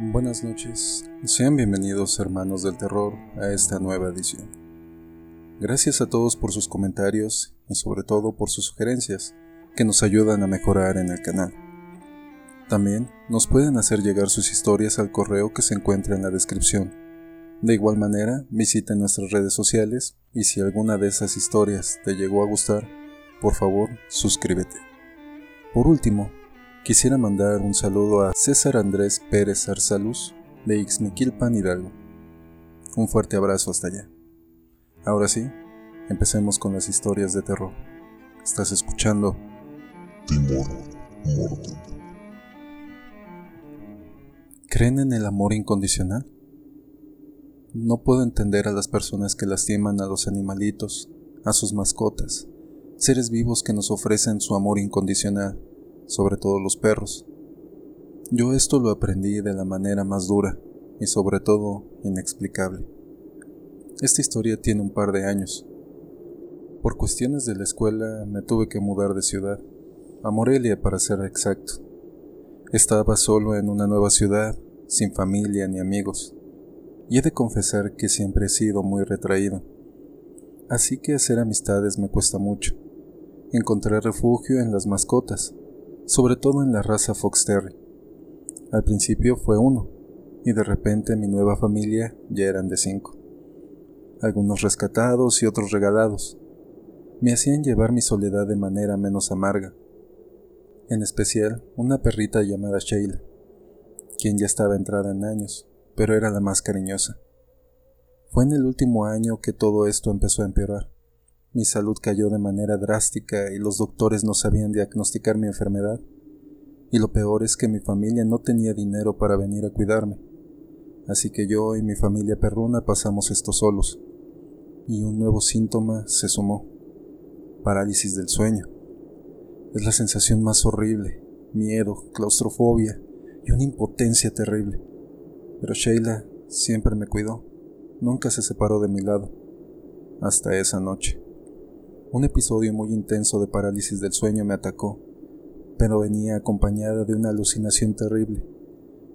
Buenas noches, sean bienvenidos hermanos del terror a esta nueva edición. Gracias a todos por sus comentarios y sobre todo por sus sugerencias que nos ayudan a mejorar en el canal. También nos pueden hacer llegar sus historias al correo que se encuentra en la descripción. De igual manera, visiten nuestras redes sociales y si alguna de esas historias te llegó a gustar, por favor, suscríbete. Por último, Quisiera mandar un saludo a César Andrés Pérez Arsaluz de Ixmiquilpan Hidalgo. Un fuerte abrazo hasta allá. Ahora sí, empecemos con las historias de terror. Estás escuchando Timor Morton. ¿Creen en el amor incondicional? No puedo entender a las personas que lastiman a los animalitos, a sus mascotas, seres vivos que nos ofrecen su amor incondicional sobre todo los perros. Yo esto lo aprendí de la manera más dura y sobre todo inexplicable. Esta historia tiene un par de años. Por cuestiones de la escuela me tuve que mudar de ciudad, a Morelia para ser exacto. Estaba solo en una nueva ciudad, sin familia ni amigos, y he de confesar que siempre he sido muy retraído. Así que hacer amistades me cuesta mucho. Encontré refugio en las mascotas, sobre todo en la raza Fox Terry. Al principio fue uno, y de repente mi nueva familia ya eran de cinco. Algunos rescatados y otros regalados. Me hacían llevar mi soledad de manera menos amarga. En especial una perrita llamada Sheila, quien ya estaba entrada en años, pero era la más cariñosa. Fue en el último año que todo esto empezó a empeorar. Mi salud cayó de manera drástica y los doctores no sabían diagnosticar mi enfermedad. Y lo peor es que mi familia no tenía dinero para venir a cuidarme. Así que yo y mi familia perruna pasamos esto solos. Y un nuevo síntoma se sumó. Parálisis del sueño. Es la sensación más horrible. Miedo, claustrofobia y una impotencia terrible. Pero Sheila siempre me cuidó. Nunca se separó de mi lado. Hasta esa noche. Un episodio muy intenso de parálisis del sueño me atacó, pero venía acompañada de una alucinación terrible.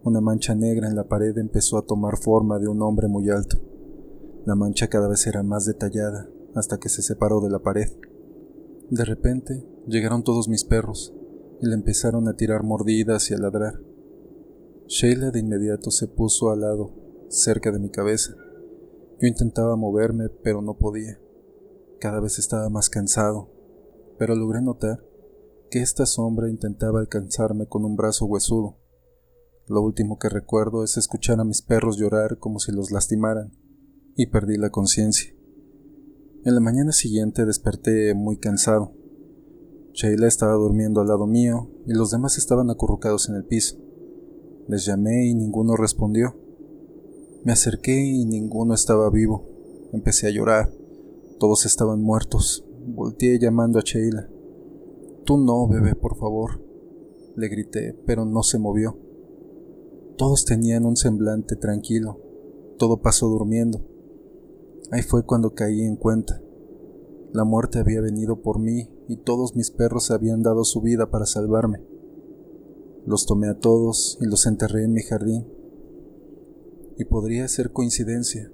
Una mancha negra en la pared empezó a tomar forma de un hombre muy alto. La mancha cada vez era más detallada hasta que se separó de la pared. De repente llegaron todos mis perros y le empezaron a tirar mordidas y a ladrar. Sheila de inmediato se puso al lado, cerca de mi cabeza. Yo intentaba moverme, pero no podía. Cada vez estaba más cansado, pero logré notar que esta sombra intentaba alcanzarme con un brazo huesudo. Lo último que recuerdo es escuchar a mis perros llorar como si los lastimaran, y perdí la conciencia. En la mañana siguiente desperté muy cansado. Sheila estaba durmiendo al lado mío y los demás estaban acurrucados en el piso. Les llamé y ninguno respondió. Me acerqué y ninguno estaba vivo. Empecé a llorar. Todos estaban muertos. Volteé llamando a Sheila. Tú no, bebé, por favor. Le grité, pero no se movió. Todos tenían un semblante tranquilo. Todo pasó durmiendo. Ahí fue cuando caí en cuenta. La muerte había venido por mí y todos mis perros habían dado su vida para salvarme. Los tomé a todos y los enterré en mi jardín. Y podría ser coincidencia,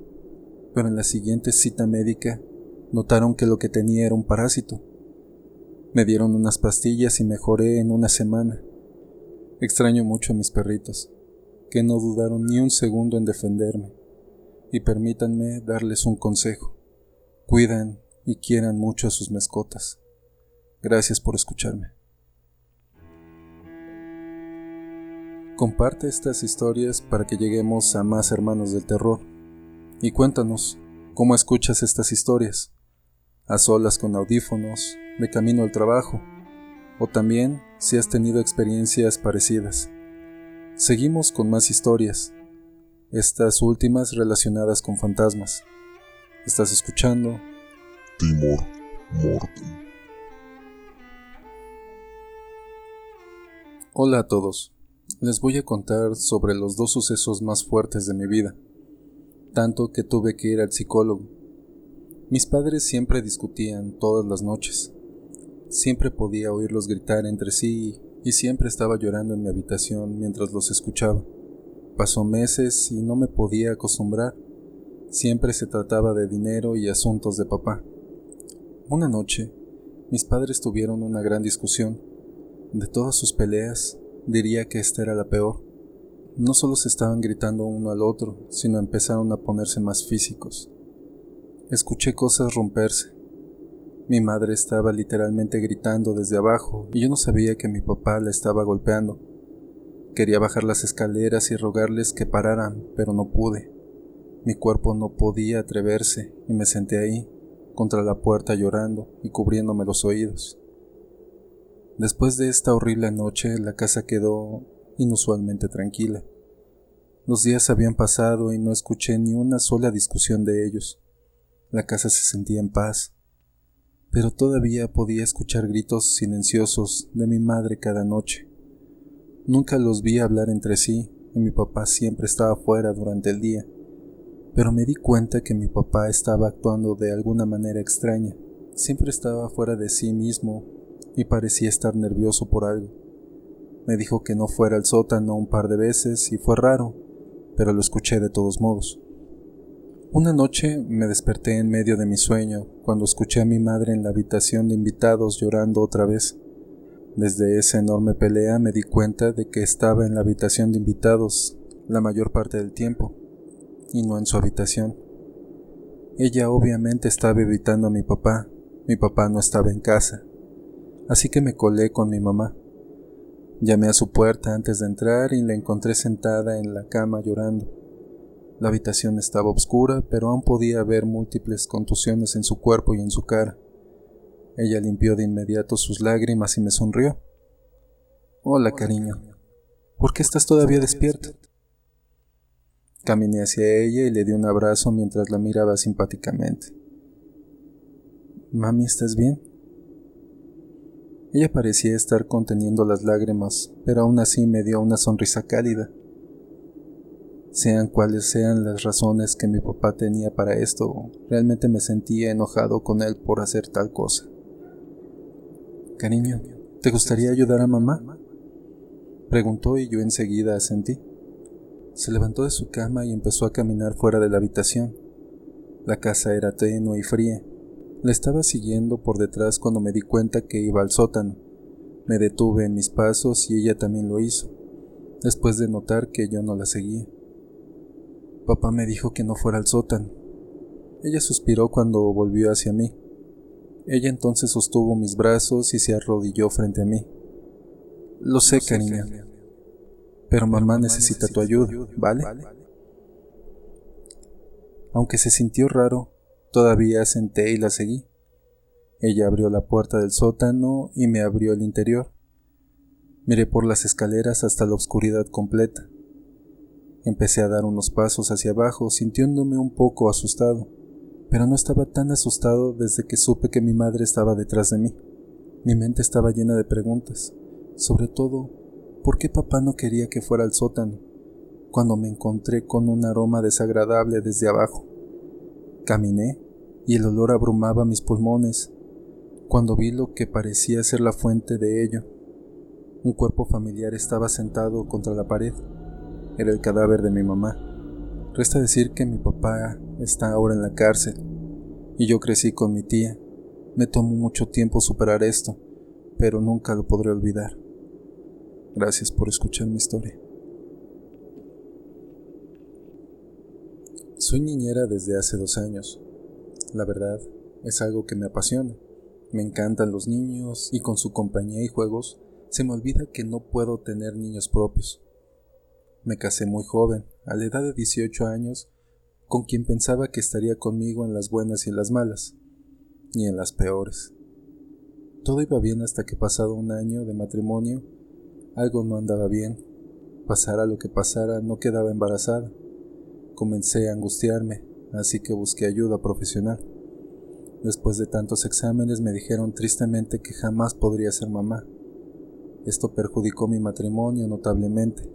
pero en la siguiente cita médica Notaron que lo que tenía era un parásito. Me dieron unas pastillas y mejoré en una semana. Extraño mucho a mis perritos, que no dudaron ni un segundo en defenderme. Y permítanme darles un consejo. Cuidan y quieran mucho a sus mascotas. Gracias por escucharme. Comparte estas historias para que lleguemos a más hermanos del terror. Y cuéntanos, ¿cómo escuchas estas historias? A solas con audífonos, de camino al trabajo, o también si has tenido experiencias parecidas. Seguimos con más historias, estas últimas relacionadas con fantasmas. Estás escuchando Timor Mortem. Hola a todos. Les voy a contar sobre los dos sucesos más fuertes de mi vida, tanto que tuve que ir al psicólogo mis padres siempre discutían todas las noches. Siempre podía oírlos gritar entre sí y siempre estaba llorando en mi habitación mientras los escuchaba. Pasó meses y no me podía acostumbrar. Siempre se trataba de dinero y asuntos de papá. Una noche, mis padres tuvieron una gran discusión. De todas sus peleas, diría que esta era la peor. No solo se estaban gritando uno al otro, sino empezaron a ponerse más físicos. Escuché cosas romperse. Mi madre estaba literalmente gritando desde abajo y yo no sabía que mi papá la estaba golpeando. Quería bajar las escaleras y rogarles que pararan, pero no pude. Mi cuerpo no podía atreverse y me senté ahí, contra la puerta llorando y cubriéndome los oídos. Después de esta horrible noche la casa quedó inusualmente tranquila. Los días habían pasado y no escuché ni una sola discusión de ellos. La casa se sentía en paz, pero todavía podía escuchar gritos silenciosos de mi madre cada noche. Nunca los vi hablar entre sí y mi papá siempre estaba fuera durante el día pero me di cuenta que mi papá estaba actuando de alguna manera extraña. Siempre estaba fuera de sí mismo y parecía estar nervioso por algo. Me dijo que no fuera al sótano un par de veces y fue raro, pero lo escuché de todos modos. Una noche me desperté en medio de mi sueño cuando escuché a mi madre en la habitación de invitados llorando otra vez. Desde esa enorme pelea me di cuenta de que estaba en la habitación de invitados la mayor parte del tiempo y no en su habitación. Ella obviamente estaba evitando a mi papá. Mi papá no estaba en casa. Así que me colé con mi mamá. Llamé a su puerta antes de entrar y la encontré sentada en la cama llorando. La habitación estaba oscura, pero aún podía ver múltiples contusiones en su cuerpo y en su cara. Ella limpió de inmediato sus lágrimas y me sonrió. Hola, cariño. ¿Por qué estás todavía despierta? Caminé hacia ella y le di un abrazo mientras la miraba simpáticamente. Mami, ¿estás bien? Ella parecía estar conteniendo las lágrimas, pero aún así me dio una sonrisa cálida. Sean cuales sean las razones que mi papá tenía para esto, realmente me sentía enojado con él por hacer tal cosa. Cariño, ¿te gustaría ayudar a mamá? Preguntó y yo enseguida asentí. Se levantó de su cama y empezó a caminar fuera de la habitación. La casa era tenue y fría. La estaba siguiendo por detrás cuando me di cuenta que iba al sótano. Me detuve en mis pasos y ella también lo hizo, después de notar que yo no la seguía. Papá me dijo que no fuera al sótano. Ella suspiró cuando volvió hacia mí. Ella entonces sostuvo mis brazos y se arrodilló frente a mí. Lo sé, cariño, pero mamá necesita tu ayuda, ¿vale? Aunque se sintió raro, todavía senté y la seguí. Ella abrió la puerta del sótano y me abrió el interior. Miré por las escaleras hasta la oscuridad completa. Empecé a dar unos pasos hacia abajo, sintiéndome un poco asustado, pero no estaba tan asustado desde que supe que mi madre estaba detrás de mí. Mi mente estaba llena de preguntas, sobre todo ¿Por qué papá no quería que fuera al sótano cuando me encontré con un aroma desagradable desde abajo? Caminé y el olor abrumaba mis pulmones cuando vi lo que parecía ser la fuente de ello. Un cuerpo familiar estaba sentado contra la pared. Era el cadáver de mi mamá. Resta decir que mi papá está ahora en la cárcel y yo crecí con mi tía. Me tomó mucho tiempo superar esto, pero nunca lo podré olvidar. Gracias por escuchar mi historia. Soy niñera desde hace dos años. La verdad, es algo que me apasiona. Me encantan los niños y con su compañía y juegos se me olvida que no puedo tener niños propios. Me casé muy joven, a la edad de 18 años, con quien pensaba que estaría conmigo en las buenas y en las malas, y en las peores. Todo iba bien hasta que pasado un año de matrimonio algo no andaba bien. Pasara lo que pasara, no quedaba embarazada. Comencé a angustiarme, así que busqué ayuda profesional. Después de tantos exámenes me dijeron tristemente que jamás podría ser mamá. Esto perjudicó mi matrimonio notablemente.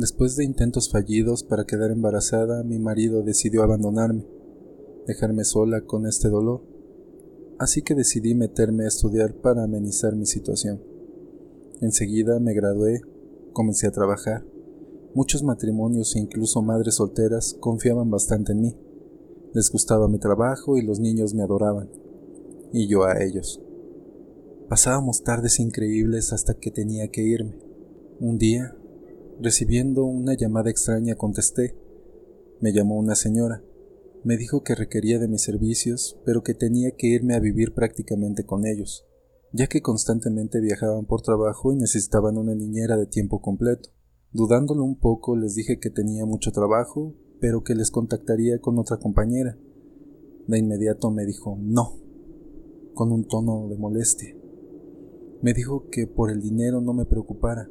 Después de intentos fallidos para quedar embarazada, mi marido decidió abandonarme, dejarme sola con este dolor. Así que decidí meterme a estudiar para amenizar mi situación. Enseguida me gradué, comencé a trabajar, Muchos matrimonios e incluso madres solteras confiaban bastante en mí. Les gustaba mi trabajo y los niños me adoraban, y yo a ellos. Pasábamos tardes increíbles hasta que tenía que irme. Un día, recibiendo una llamada extraña, contesté. Me llamó una señora. Me dijo que requería de mis servicios, pero que tenía que irme a vivir prácticamente con ellos, ya que constantemente viajaban por trabajo y necesitaban una niñera de tiempo completo. Dudándolo un poco, les dije que tenía mucho trabajo, pero que les contactaría con otra compañera. De inmediato me dijo no, con un tono de molestia. Me dijo que por el dinero no me preocupara.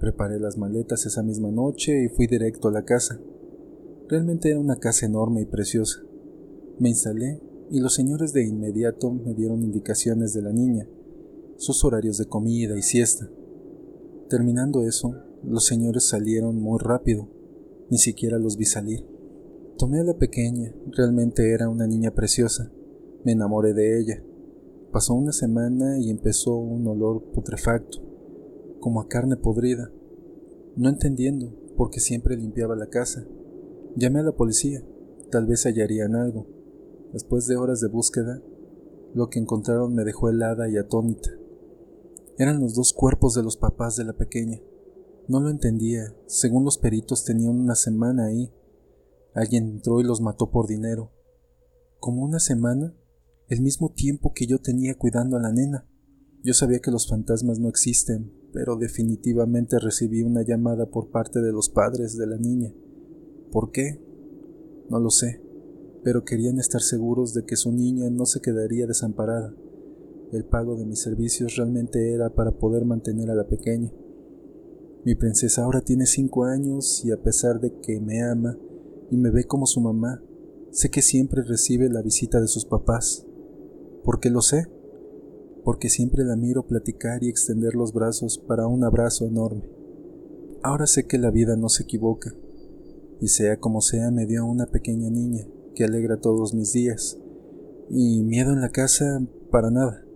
Preparé las maletas esa misma noche y fui directo a la casa. Realmente era una casa enorme y preciosa. Me instalé y los señores de inmediato me dieron indicaciones de la niña, sus horarios de comida y siesta. Terminando eso, los señores salieron muy rápido, ni siquiera los vi salir. Tomé a la pequeña, realmente era una niña preciosa. Me enamoré de ella. Pasó una semana y empezó un olor putrefacto, como a carne podrida. No entendiendo, porque siempre limpiaba la casa. Llamé a la policía, tal vez hallarían algo. Después de horas de búsqueda, lo que encontraron me dejó helada y atónita. Eran los dos cuerpos de los papás de la pequeña. No lo entendía. Según los peritos tenían una semana ahí. Alguien entró y los mató por dinero. ¿Como una semana? el mismo tiempo que yo tenía cuidando a la nena. Yo sabía que los fantasmas no existen, pero definitivamente recibí una llamada por parte de los padres de la niña. ¿Por qué? No lo sé, pero querían estar seguros de que su niña no se quedaría desamparada. El pago de mis servicios realmente era para poder mantener a la pequeña. Mi princesa ahora tiene cinco años y a pesar de que me ama y me ve como su mamá, sé que siempre recibe la visita de sus papás. ¿Por qué lo sé? Porque siempre la miro platicar y extender los brazos para un abrazo enorme. Ahora sé que la vida no se equivoca, y sea como sea me dio una pequeña niña que alegra todos mis días, y miedo en la casa para nada,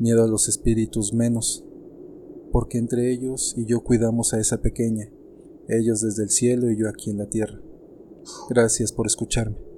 miedo a los espíritus menos, porque entre ellos y yo cuidamos a esa pequeña, ellos desde el cielo y yo aquí en la tierra. Gracias por escucharme.